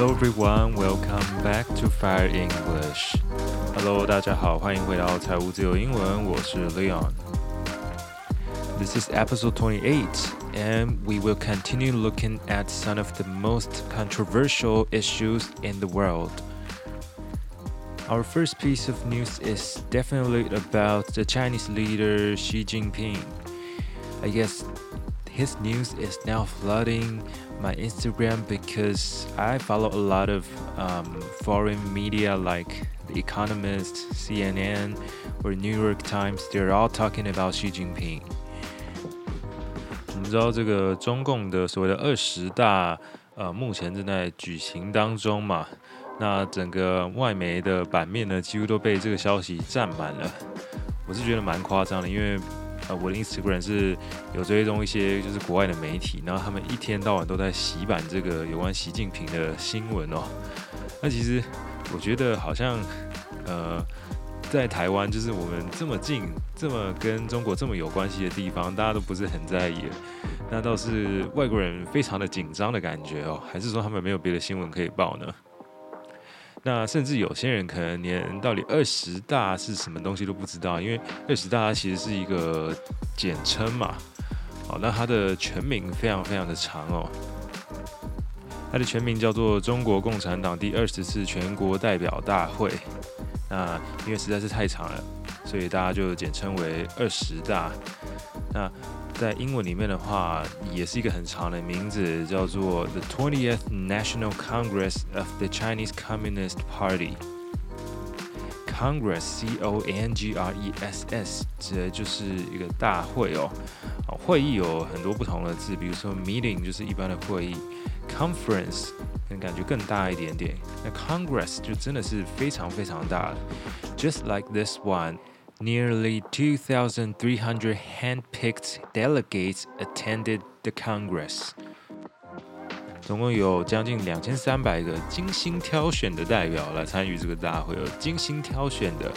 Hello everyone, welcome back to Fire English. Hello，大家好，欢迎回到财务自由英文，我是 Leon。This is episode 28, and we will continue looking at some of the most controversial issues in the world. Our first piece of news is definitely about the Chinese leader Xi Jinping. I guess his news is now flooding my Instagram because I follow a lot of um, foreign media like The Economist, CNN, or New York Times. They're all talking about Xi Jinping. 我们知道这个中共的所谓的二十大，呃，目前正在举行当中嘛。那整个外媒的版面呢，几乎都被这个消息占满了。我是觉得蛮夸张的，因为。呃，我的 Instagram 是有追踪一些就是国外的媒体，然后他们一天到晚都在洗版这个有关习近平的新闻哦。那其实我觉得好像呃，在台湾就是我们这么近、这么跟中国这么有关系的地方，大家都不是很在意。那倒是外国人非常的紧张的感觉哦，还是说他们没有别的新闻可以报呢？那甚至有些人可能连到底二十大是什么东西都不知道，因为二十大其实是一个简称嘛。好，那它的全名非常非常的长哦，它的全名叫做中国共产党第二十次全国代表大会。那因为实在是太长了，所以大家就简称为二十大。那在英文里面的话，也是一个很长的名字，叫做 The Twentieth National Congress of the Chinese Communist Party。Congress，C-O-N-G-R-E-S-S，这就是一个大会哦。会议有很多不同的字，比如说 meeting 就是一般的会议，conference 可能感觉更大一点点，那 Congress 就真的是非常非常大。Just like this one。Nearly 2,300 hand-picked delegates attended the Congress。总共有将近两千三百个精心挑选的代表来参与这个大会，有精心挑选的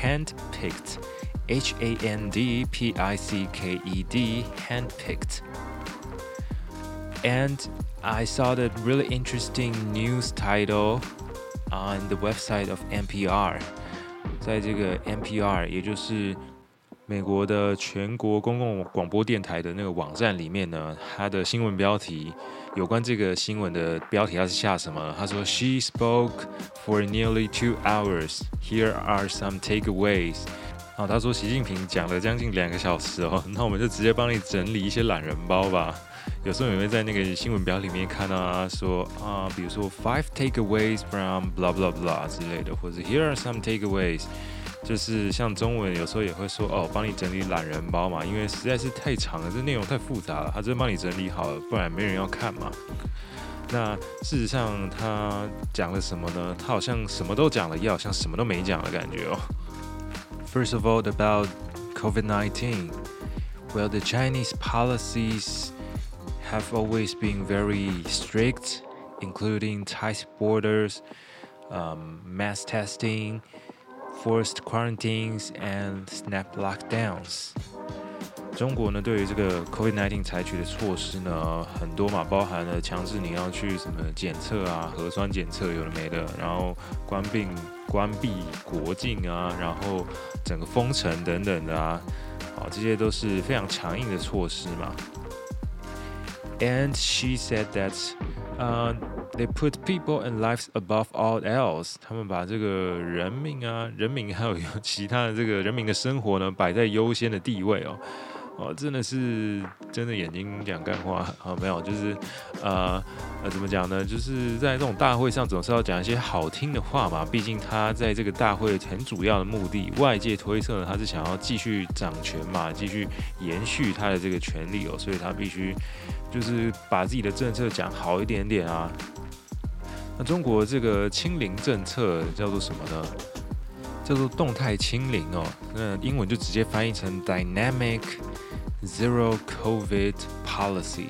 hand-picked，H-A-N-D-P-I-C-K-E-D，hand-picked。And I saw the really interesting news title on the website of NPR。 在这个 NPR，也就是美国的全国公共广播电台的那个网站里面呢，它的新闻标题有关这个新闻的标题，它是下什么？他说：“She spoke for nearly two hours. Here are some takeaways.” 啊，他说习近平讲了将近两个小时哦，那我们就直接帮你整理一些懒人包吧。有时候也会在那个新闻表里面看到啊，说啊，比如说 five takeaways from blah blah blah 之类的，或者 here are some takeaways，就是像中文有时候也会说哦，帮你整理懒人包嘛，因为实在是太长了，这内容太复杂了，他真帮你整理好了，不然没人要看嘛。那事实上他讲了什么呢？他好像什么都讲了，也好像什么都没讲的感觉哦。First of all, about COVID-19, well, the Chinese policies have always been very strict, including tight borders, mass testing, forced quarantines, and snap lockdowns. 中国呢，对于这个 COVID-19 采取的措施呢，很多嘛，包含了强制你要去什么检测啊，核酸检测有的没的，然后关闭关闭国境啊，然后整个封城等等的啊，好，这些都是非常强硬的措施嘛。And she said that, uh, they put people and lives above all else. 他们把这个人命啊、人民还有其他的这个人民的生活呢，摆在优先的地位哦。 哦，真的是真的眼睛讲干话啊？没有，就是呃呃，怎么讲呢？就是在这种大会上，总是要讲一些好听的话嘛。毕竟他在这个大会很主要的目的，外界推测呢，他是想要继续掌权嘛，继续延续他的这个权力哦，所以他必须就是把自己的政策讲好一点点啊。那中国这个清零政策叫做什么呢？叫做动态清零哦。那英文就直接翻译成 dynamic。Zero COVID policy。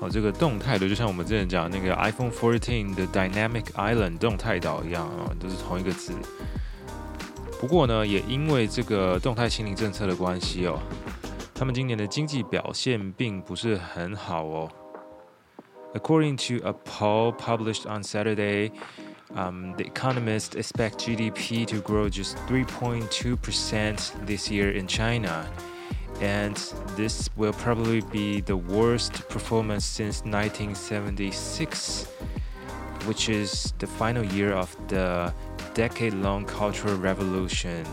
好，这个动态的就像我们之前讲那个 iPhone 14的 Dynamic Island 动态岛一样啊，都是同一个字。不过呢，也因为这个动态清零政策的关系哦，他们今年的经济表现并不是很好哦。 According to a poll published on Saturday, um, the economists expect GDP to grow just 3.2% this year in China. And this will probably be the worst performance since 1976, which is the final year of the decade long Cultural Revolution.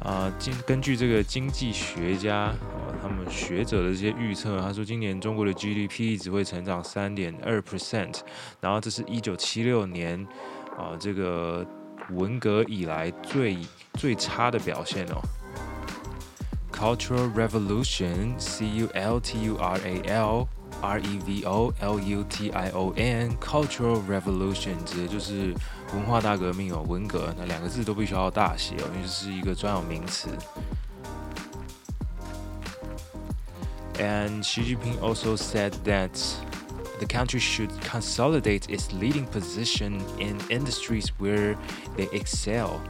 啊，经根据这个经济学家。他们学者的这些预测，他说今年中国的 GDP 只会成长三点二 percent，然后这是一九七六年啊这个文革以来最最差的表现哦。 Cultural Revolution，C U L T U R A L R E V O L U T I O N，Cultural Revolution 指的就是文化大革命哦，文革那两个字都必须要大写哦，因为这是一个专有名词。And Xi Jinping also said that the country should consolidate its leading position in industries where they excel.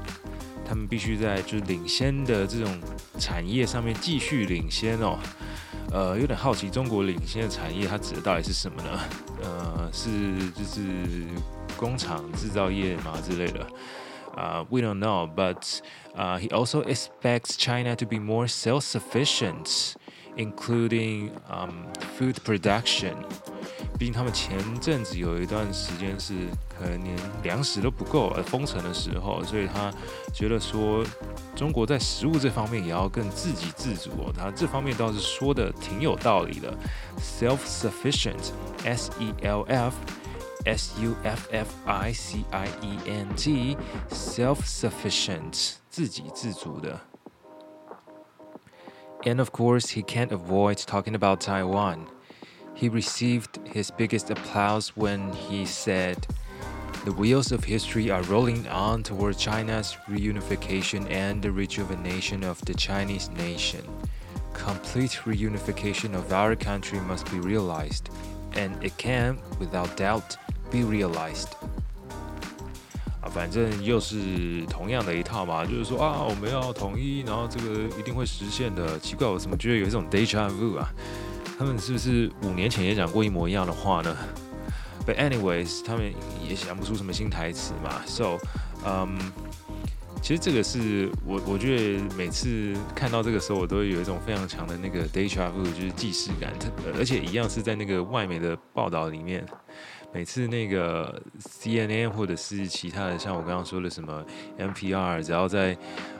他们必须在就是领先的这种产业上面继续领先哦。呃，有点好奇，中国领先的产业它指的到底是什么呢？呃，是就是工厂制造业嘛之类的。Uh, we don't know, but uh, he also expects China to be more self-sufficient. Including um food production，毕竟他们前阵子有一段时间是可能连粮食都不够，封城的时候，所以他觉得说中国在食物这方面也要更自给自足哦。他这方面倒是说的挺有道理的，self-sufficient，S E L F S U F F I C I E N T，self-sufficient，自给自足的。And of course, he can't avoid talking about Taiwan. He received his biggest applause when he said, The wheels of history are rolling on toward China's reunification and the rejuvenation of the Chinese nation. Complete reunification of our country must be realized, and it can, without doubt, be realized. 反正又是同样的一套嘛，就是说啊，我们要统一，然后这个一定会实现的。奇怪，我怎么觉得有一种 déjà vu 啊？ 他们是不是五年前也讲过一模一样的话呢？But anyways，他们也想不出什么新台词嘛。So，嗯、其实这个是我我觉得每次看到这个时候，我都会有一种非常强的那个 déjà vu，就是既视感。而且一样是在那个外媒的报道里面。每次那个 CNN 或者是其他的，像我刚刚说的什么 NPR，只要在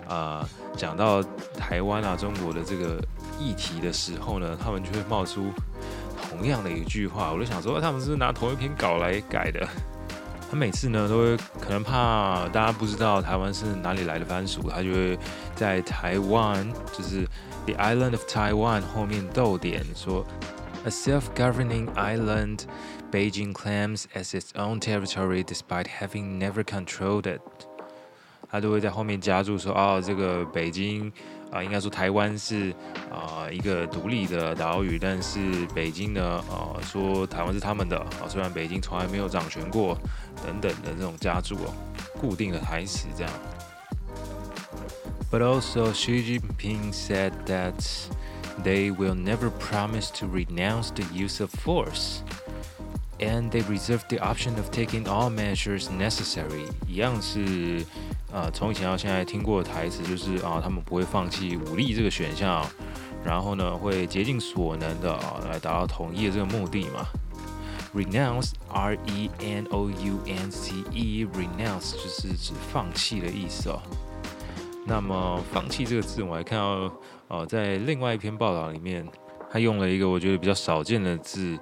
啊讲到台湾啊中国的这个议题的时候呢，他们就会冒出同样的一句话。我就想说，他们是拿同一篇稿来改的？他每次呢都会可能怕大家不知道台湾是哪里来的番薯，他就会在台湾就是 The Island of Taiwan 后面逗点说 A self-governing island。Beijing claims as its own territory, despite having never controlled it。他都会在后面加注说：“哦，这个北京啊、应该说台湾是啊、一个独立的岛屿，但是北京呢，啊、说台湾是他们的啊、虽然北京从来没有掌权过，等等的这种加注哦，固定的台词这样。” But also, Xi Jinping said that they will never promise to renounce the use of force. And they reserve the option of taking all measures necessary。一样是，呃，从以前到现在听过的台词，就是啊，他们不会放弃武力这个选项，然后呢，会竭尽所能的啊，来达到统一的这个目的嘛。Renounce，R-E-N-O-U-N-C-E，renounce 就是指放弃的意思哦。那么放弃这个字，我还看到，哦，在另外一篇报道里面，他用了一个我觉得比较少见的字。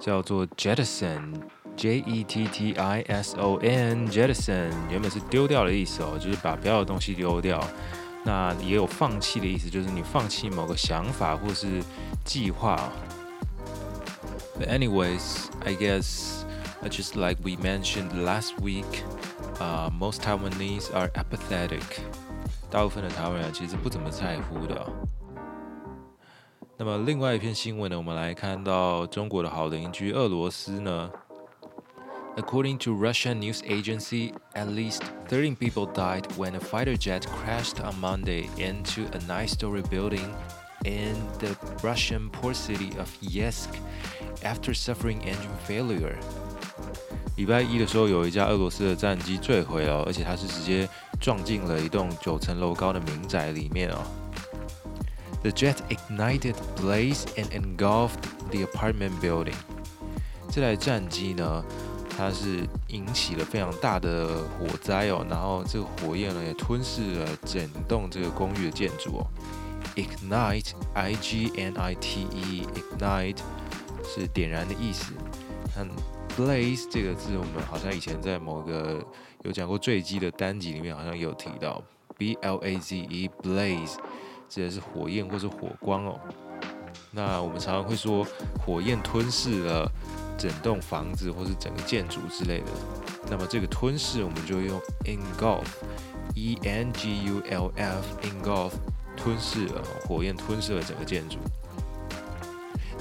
叫做 jettison，J E T T I S O N，jettison 原本是丢掉的意思哦，就是把不要的东西丢掉。那也有放弃的意思，就是你放弃某个想法或是计划。But anyways, I guess just like we mentioned last week, uh, most Taiwanese are apathetic。大部分的台湾人其实不怎么在乎的。那么另外一篇新闻呢，我们来看到中国的好邻居俄罗斯呢。According to Russian news agency, at least 13 people died when a fighter jet crashed on Monday into a nine-story building in the Russian port city of Yesk after suffering engine failure。礼拜一的时候，有一架俄罗斯的战机坠毁了，而且它是直接撞进了一栋九层楼高的民宅里面哦。The jet ignited, blaze and engulfed the apartment building。这台战机呢，它是引起了非常大的火灾哦，然后这个火焰呢也吞噬了整栋这个公寓的建筑哦。Ignite, I-G-N-I-T-E, ignite 是点燃的意思。嗯，blaze 这个字我们好像以前在某个有讲过坠机的单集里面好像有提到，B-L-A-Z-E, blaze 指的是火焰或是火光哦。那我们常常会说火焰吞噬了。整栋房子或是整个建筑之类的，那么这个吞噬我们就用 engulf，e n g u l f，engulf 吞噬了，火焰吞噬了整个建筑。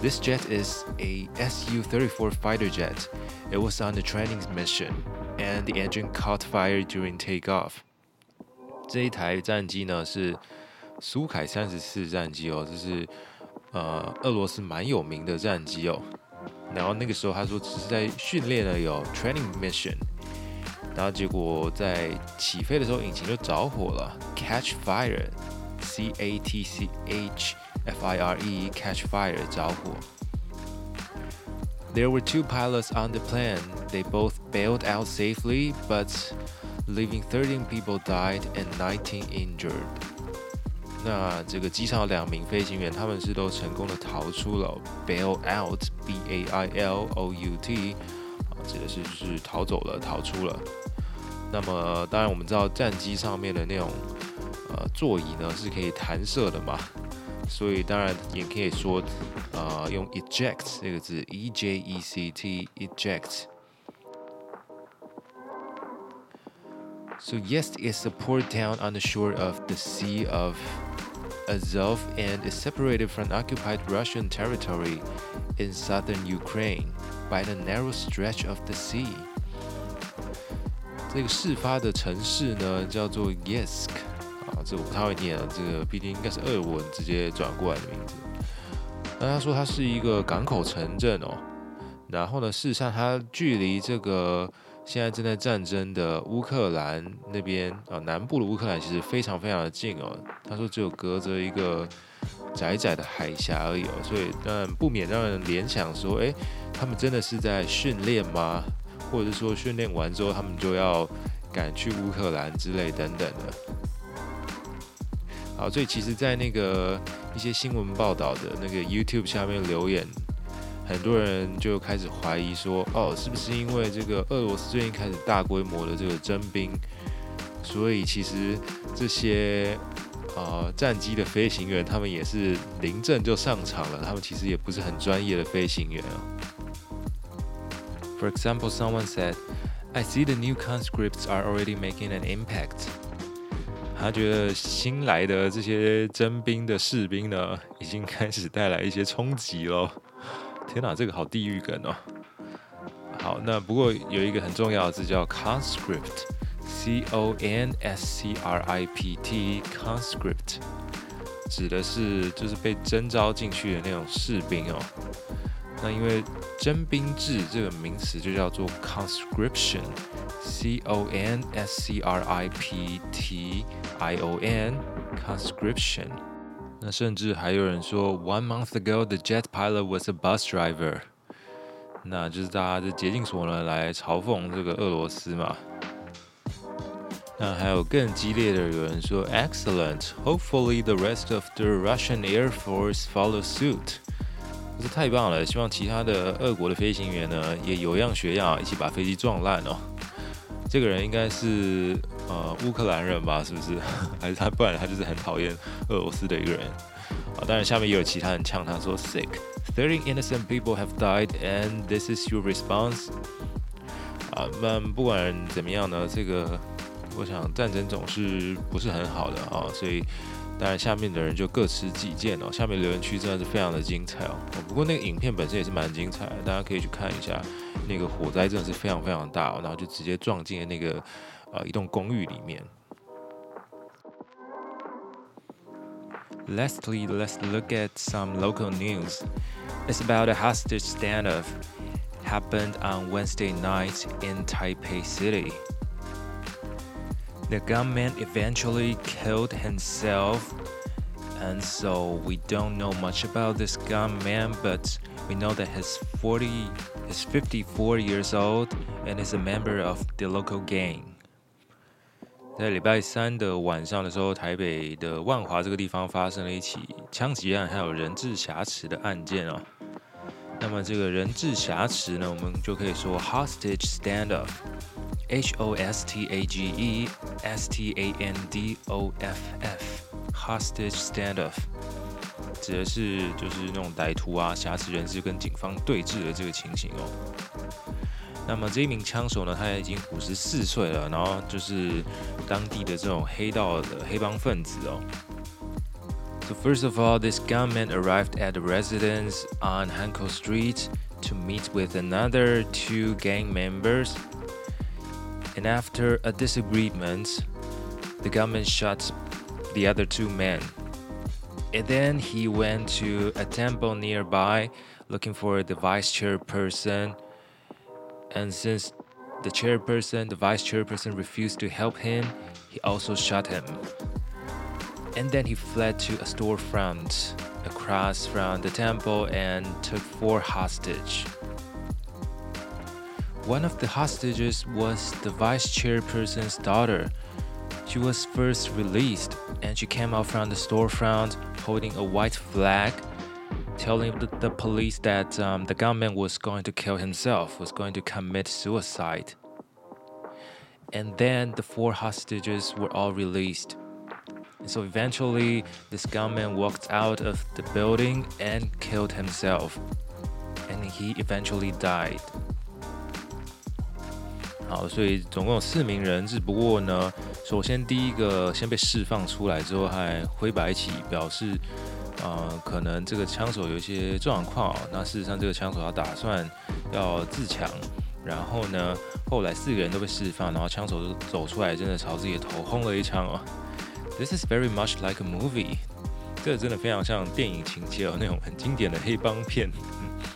This jet is a Su-34 fighter jet. It was on a training mission, and the engine caught fire during takeoff. 这一台战机呢是苏凯三十四战机哦，这是呃俄罗斯蛮有名的战机哦。然后那个时候他说只是在训练了有 training mission，然后结果在起飞的时候引擎就着火了，catch fire，C A T C H F I R E catch fire 着火。There were two pilots on the plane. They both bailed out safely, but leaving 13 people died and 19 injured. 那这个机上有两名飞行员，他们是都成功的逃出了，bail out，b a i l o u t，啊，指的是就是逃走了，逃出了。那么当然我们知道战机上面的那种呃座椅呢是可以弹射的嘛，所以当然也可以说呃用 eject 这个字，e j e c t，eject。So Yeysk is a port town on the shore of the Sea of Azov and is separated from occupied Russian territory in southern Ukraine by the narrow stretch of the sea。这个事发的城市呢叫做 Yeysk 啊，这我不太会念啊，这个毕竟应该是俄文直接转过来的名字。那他说它是一个港口城镇哦，然后呢，事实上它距离这个。 现在正在战争的乌克兰那边啊，南部的乌克兰其实非常非常的近哦。他说只有隔着一个窄窄的海峡而已哦，所以当然不免让人联想说，诶，他们真的是在训练吗？或者说训练完之后他们就要赶去乌克兰之类等等的。好，所以其实，在那个一些新闻报道的那个 YouTube 下面留言。很多人就开始怀疑说，哦，是不是因为这个俄罗斯最近开始大规模的这个征兵，所以其实这些呃战机的飞行员他们也是临阵就上场了，他们其实也不是很专业的飞行员啊。For example, someone said, "I see the new conscripts are already making an impact." 他觉得新来的这些征兵的士兵呢，已经开始带来一些冲击了。天哪，这个好地狱梗哦！好，那不过有一个很重要的字叫 conscript，c o n s c r i p t，conscript 指的是就是被征召进去的那种士兵哦。那因为征兵制这个名词就叫做 conscription，c o n s c r i p t i o n，conscription。那甚至还有人说，One month ago the jet pilot was a bus driver。那就是大家的竭尽所能来嘲讽这个俄罗斯嘛。那还有更激烈的，有人说，Excellent。Hopefully the rest of the Russian Air Force follow suit。这是太棒了，希望其他的俄国的飞行员呢也有样学样，一起把飞机撞烂哦。这个人应该是。呃，乌克兰人吧，是不是？还是他？不然他就是很讨厌俄罗斯的一个人。啊，当然下面也有其他人呛他说：“Sick, thirteen innocent people have died, and this is your response。”啊，那不管怎么样呢，这个我想战争总是不是很好的啊，所以当然下面的人就各持己见哦。下面留言区真的是非常的精彩哦。不过那个影片本身也是蛮精彩的，大家可以去看一下。那个火灾真的是非常非常大哦，然后就直接撞进了那个。呃，一栋公寓里面。 Lastly, let's look at some local news. It's about a hostage standoff happened on Wednesday night in Taipei City. The gunman eventually killed himself, and so we don't know much about this gunman, but we know that he's 40, he's 54 years old and is a member of the local gang. 在礼拜三的晚上的时候，台北的万华这个地方发生了一起枪击案，还有人质挟持的案件哦。那么这个人质挟持呢，我们就可以说 hostage standoff，H O S T A G E S T A N D O F F，hostage standoff，指的是就是那种歹徒啊挟持人质跟警方对峙的这个情形哦。那么这一名枪手呢，他已经五十四岁了，然后就是当地的这种黑道的黑帮分子哦。So first of all, this gunman arrived at the residence on Hanko Street to meet with another two gang members. And after a disagreement, the gunman shot the other two men. And then he went to a temple nearby looking for the vice chairperson. and since the chairperson, the vice chairperson refused to help him, he also shot him. And then he fled to a storefront across from the temple and took four hostage. One of the hostages was the vice chairperson's daughter. She was first released and she came out from the storefront holding a white flag telling the, the police that um, the gunman was going to kill himself, was going to commit suicide. And then the four hostages were all released. And so eventually, this gunman walked out of the building and killed himself. And he eventually died. 好，所以总共有四名人，只不过呢，首先第一个先被释放出来之后，还挥白旗表示。 呃，可能这个枪手有一些状况，那事实上这个枪手他打算要自强，然后呢，后来四个人都被释放，然后枪手就走出来，真的朝自己的头轰了一枪哦。This is very much like a movie，这个真的非常像电影情节哦，那种很经典的黑帮片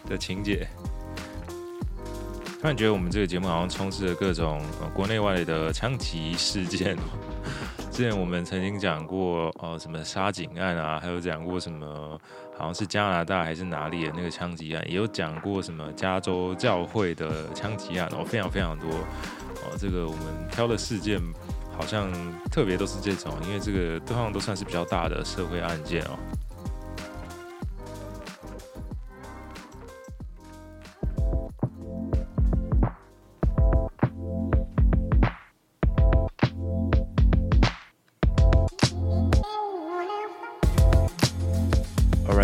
的情节。突然觉得我们这个节目好像充斥着各种呃国内外的枪击事件。之前我们曾经讲过，呃，什么沙井案啊，还有讲过什么，好像是加拿大还是哪里的那个枪击案，也有讲过什么加州教会的枪击案然后，非常非常多哦。这个我们挑的事件好像特别都是这种，因为这个都好像都算是比较大的社会案件哦。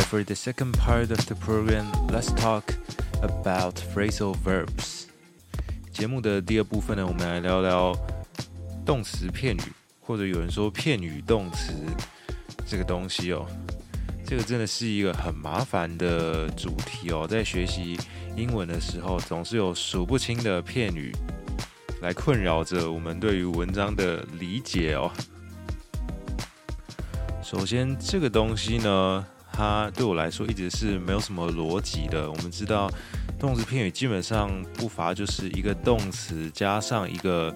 For the second part of the program, let's talk about phrasal verbs. 节目的第二部分呢，我们来聊聊动词片语，或者有人说片语动词这个东西哦。这个真的是一个很麻烦的主题哦，在学习英文的时候，总是有数不清的片语来困扰着我们对于文章的理解哦。首先，这个东西呢。它对我来说一直是没有什么逻辑的。我们知道，动词片语基本上不乏就是一个动词加上一个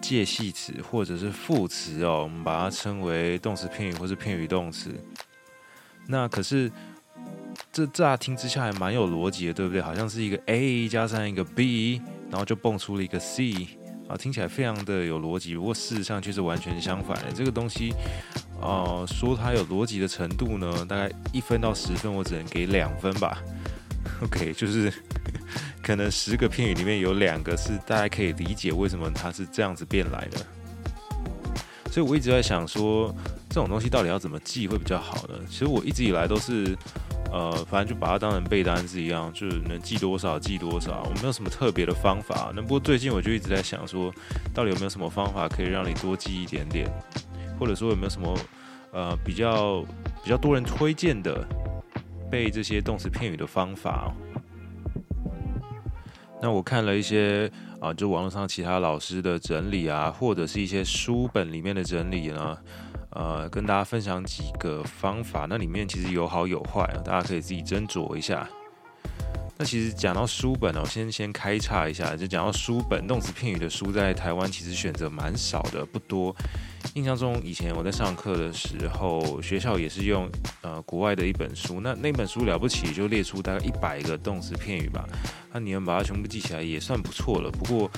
介系词或者是副词哦，我们把它称为动词片语或是片语动词。那可是这乍听之下还蛮有逻辑的，对不对？好像是一个 A 加上一个 B，然后就蹦出了一个 C 啊，听起来非常的有逻辑。不过事实上却是完全相反的，这个东西。哦、呃，说它有逻辑的程度呢，大概一分到十分，我只能给两分吧。OK，就是 可能十个片语里面有两个是大家可以理解为什么它是这样子变来的。所以我一直在想说，这种东西到底要怎么记会比较好呢？其实我一直以来都是，呃，反正就把它当成背单词一样，就是能记多少记多少，我没有什么特别的方法。那不过最近我就一直在想说，到底有没有什么方法可以让你多记一点点？或者说有没有什么呃比较比较多人推荐的背这些动词片语的方法？那我看了一些啊，就网络上其他老师的整理啊，或者是一些书本里面的整理呢，呃，跟大家分享几个方法，那里面其实有好有坏，大家可以自己斟酌一下。那其实讲到书本哦，先先开岔一下，就讲到书本动词片语的书，在台湾其实选择蛮少的，不多。印象中以前我在上课的时候，学校也是用呃国外的一本书，那那本书了不起就列出大概一百个动词片语吧，那你们把它全部记起来也算不错了。不过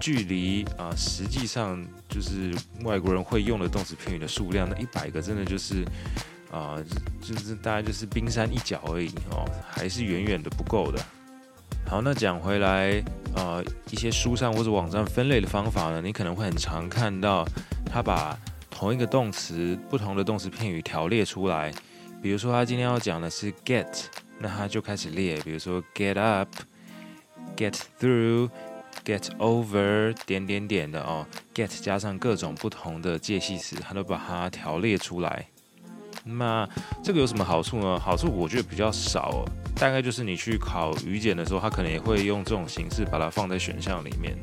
距离啊、实际上就是外国人会用的动词片语的数量，那一百个真的就是。啊、就是大概就是冰山一角而已哦，还是远远的不够的。好，那讲回来，呃，一些书上或者网站分类的方法呢，你可能会很常看到，他把同一个动词不同的动词片语条列出来。比如说，他今天要讲的是 get，那他就开始列，比如说 get up，get through，get over，点点点的哦，get 加上各种不同的介系词，他都把它条列出来。那这个有什么好处呢？好处我觉得比较少，大概就是你去考语检的时候，他可能也会用这种形式把它放在选项里面。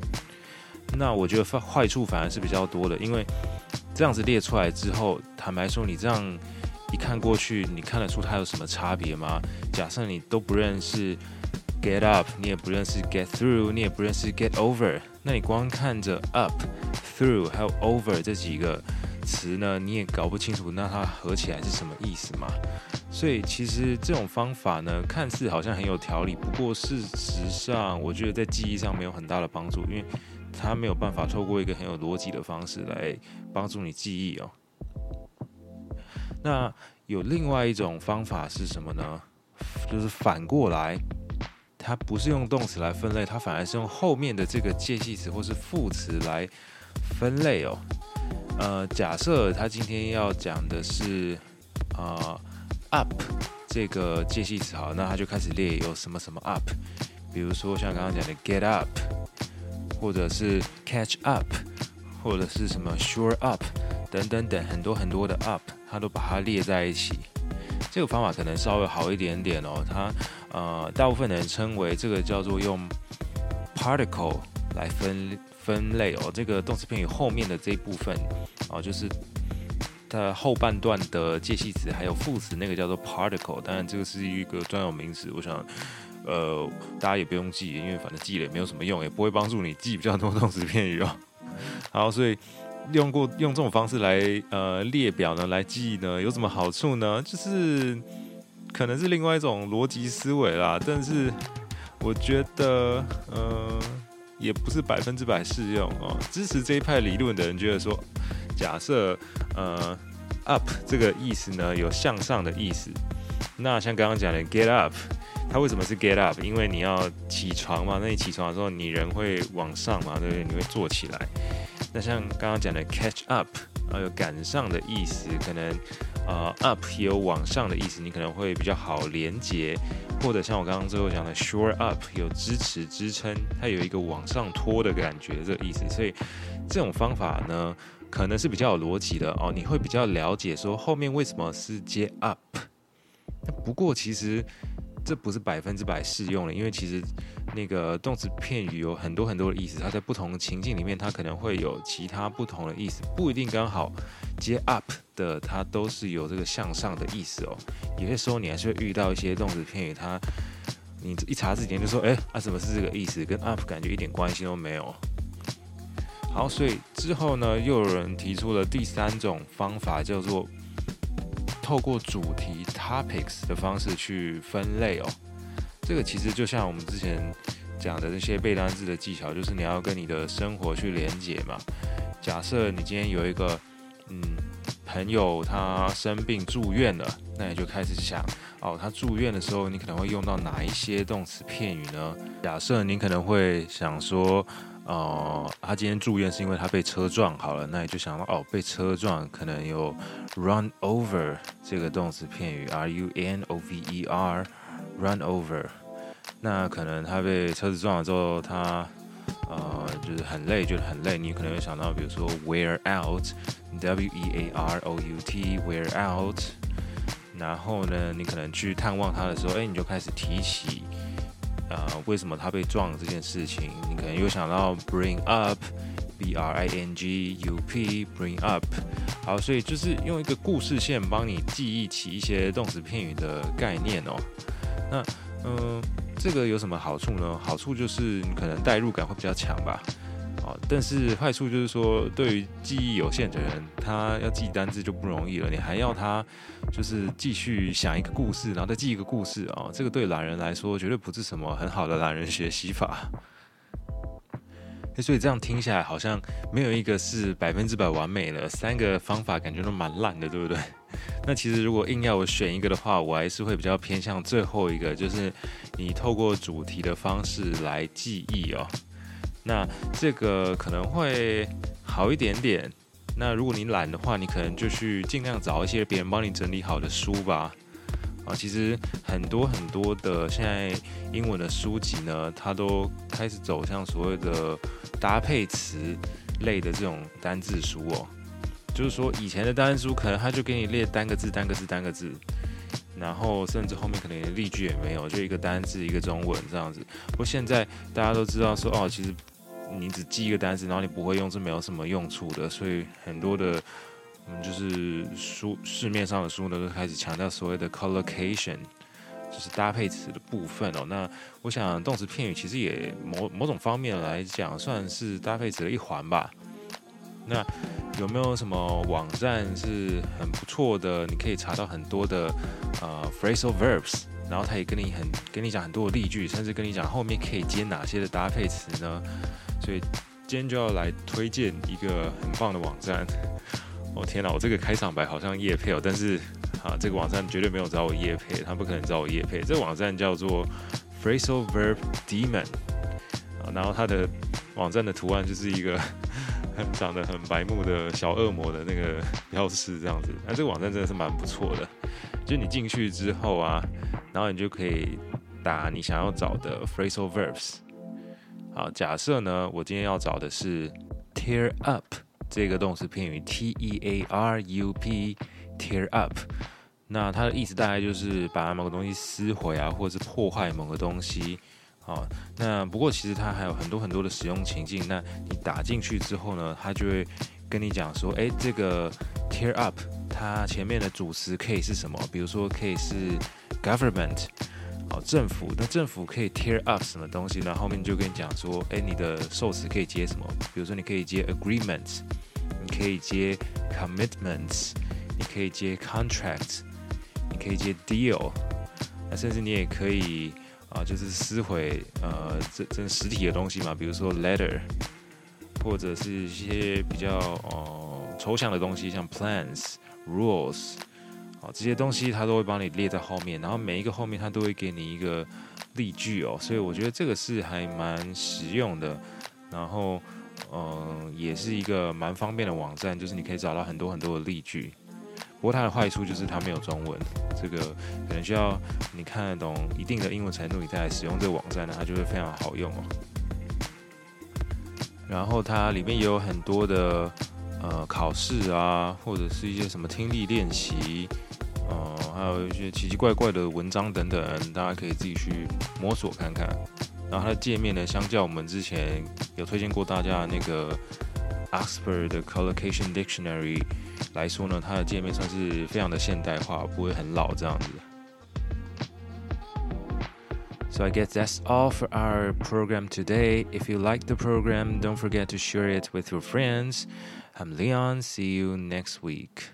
那我觉得坏处反而是比较多的，因为这样子列出来之后，坦白说，你这样一看过去，你看得出它有什么差别吗？假设你都不认识 get up，你也不认识 get through，你也不认识 get over，那你光看着 up、through 还有 over 这几个。词呢，你也搞不清楚，那它合起来是什么意思嘛？所以其实这种方法呢，看似好像很有条理，不过事实上，我觉得在记忆上没有很大的帮助，因为它没有办法透过一个很有逻辑的方式来帮助你记忆哦。那有另外一种方法是什么呢？就是反过来，它不是用动词来分类，它反而是用后面的这个介系词或是副词来分类哦。呃，假设他今天要讲的是啊、呃、up 这个介系词，好，那他就开始列有什么什么 up，比如说像刚刚讲的 get up，或者是 catch up，或者是什么 sure up 等等等很多很多的 up，他都把它列在一起。这个方法可能稍微好一点点哦，它呃大部分人称为这个叫做用 particle 来分。分类哦，这个动词片语后面的这一部分哦，就是它后半段的介系词还有副词，那个叫做 particle。当然，这个是一个专有名词，我想呃大家也不用记，因为反正记了也没有什么用，也不会帮助你记比较多动词片语哦。好，所以用过用这种方式来呃列表呢来记呢有什么好处呢？就是可能是另外一种逻辑思维啦，但是我觉得呃。也不是百分之百适用哦。支持这一派理论的人觉得说，假设呃 up 这个意思呢有向上的意思，那像刚刚讲的 get up，它为什么是 get up？因为你要起床嘛，那你起床的时候你人会往上嘛，对不对？你会坐起来。那像刚刚讲的 catch up，啊有赶上的意思，可能呃 up 有往上的意思，你可能会比较好连接。或者像我刚刚最后讲的，shore up 有支持支撑，它有一个往上拖的感觉，这个意思。所以这种方法呢，可能是比较有逻辑的哦。你会比较了解说后面为什么是接 up。不过其实这不是百分之百适用的，因为其实那个动词片语有很多很多的意思，它在不同的情境里面，它可能会有其他不同的意思，不一定刚好接 up 的它都是有这个向上的意思哦。有些时候你还是会遇到一些动词片语，它你一查字典就说，哎，啊，什么是这个意思？跟 up 感觉一点关系都没有。好，所以之后呢，又有人提出了第三种方法，叫做透过主题 topics 的方式去分类哦。这个其实就像我们之前讲的那些背单字的技巧，就是你要跟你的生活去连结嘛。假设你今天有一个嗯。朋友他生病住院了，那你就开始想哦，他住院的时候，你可能会用到哪一些动词片语呢？假设你可能会想说，哦、他今天住院是因为他被车撞，好了，那你就想到哦，被车撞可能有 run over 这个动词片语，r u n o v e r Run over。那可能他被车子撞了之后，他呃就是很累，觉得很累，你可能会想到，比如说 wear out。W E A R O U T wear out，然后呢，你可能去探望他的时候，哎，你就开始提起，呃，为什么他被撞这件事情？你可能又想到 bring up B R I N G U P bring up。好，所以就是用一个故事线帮你记忆起一些动词片语的概念哦。那嗯、这个有什么好处呢？好处就是你可能代入感会比较强吧。哦，但是坏处就是说，对于记忆有限的人，他要记单字就不容易了。你还要他就是继续想一个故事，然后再记一个故事啊，这个对懒人来说绝对不是什么很好的懒人学习法。所以这样听下来，好像没有一个是百分之百完美的，三个方法感觉都蛮烂的，对不对？那其实如果硬要我选一个的话，我还是会比较偏向最后一个，就是你透过主题的方式来记忆哦。那这个可能会好一点点。那如果你懒的话，你可能就去尽量找一些别人帮你整理好的书吧。啊，其实很多很多的现在英文的书籍呢，它都开始走向所谓的搭配词类的这种单字书哦。就是说以前的单字书可能它就给你列单个字、单个字、单个字，然后甚至后面可能连例句也没有，就一个单字一个中文这样子。不过现在大家都知道说哦，其实。你只记一个单词，然后你不会用，是没有什么用处的。所以很多的，嗯，就是书市面上的书呢，都开始强调所谓的 collocation，就是搭配词的部分哦。那我想动词片语其实也某某种方面来讲，算是搭配词的一环吧。那有没有什么网站是很不错的？你可以查到很多的呃 phrasal verbs，然后他也跟你很跟你讲很多的例句，甚至跟你讲后面可以接哪些的搭配词呢？所以今天就要来推荐一个很棒的网站。哦天哪，我这个开场白好像叶配哦，但是啊，这个网站绝对没有找我叶配，他不可能找我叶配。这个网站叫做 Phrasal Verb Demon 啊，然后它的网站的图案就是一个长得很白目的小恶魔的那个标识这样子。那这个网站真的是蛮不错的，就你进去之后啊，然后你就可以打你想要找的 Phrasal Verbs。好，假设呢，我今天要找的是 tear up 这个动词片语，T E A R U P，tear up，那它的意思大概就是把某个东西撕毁啊，或者是破坏某个东西。好，那不过其实它还有很多很多的使用情境。那你打进去之后呢，它就会跟你讲说，诶，这个 tear up 它前面的主词可以是什么？比如说可以是 government。好，政府，那政府可以 tear up 什么东西呢？后面就跟你讲说，诶，你的受词可以接什么？比如说，你可以接 agreement，你可以接 commitments，你可以接 contract，你可以接 deal，那甚至你也可以啊，就是撕毁呃这这实体的东西嘛，比如说 letter，或者是一些比较哦、抽象的东西，像 plans、rules。哦，这些东西它都会帮你列在后面，然后每一个后面它都会给你一个例句哦，所以我觉得这个是还蛮实用的，然后嗯、也是一个蛮方便的网站，就是你可以找到很多很多的例句。不过它的坏处就是它没有中文，这个可能需要你看得懂一定的英文程度，你再来使用这个网站呢，它就会非常好用哦。然后它里面也有很多的呃考试啊，或者是一些什么听力练习。哦、还有一些奇奇怪怪的文章等等，大家可以自己去摸索看看。然后它的界面呢，相较我们之前有推荐过大家的那个 Oxford 的 Collocation Dictionary 来说呢，它的界面算是非常的现代化，不会很老这样子。So I guess that's all for our program today. If you like the program, don't forget to share it with your friends. I'm Leon. See you next week.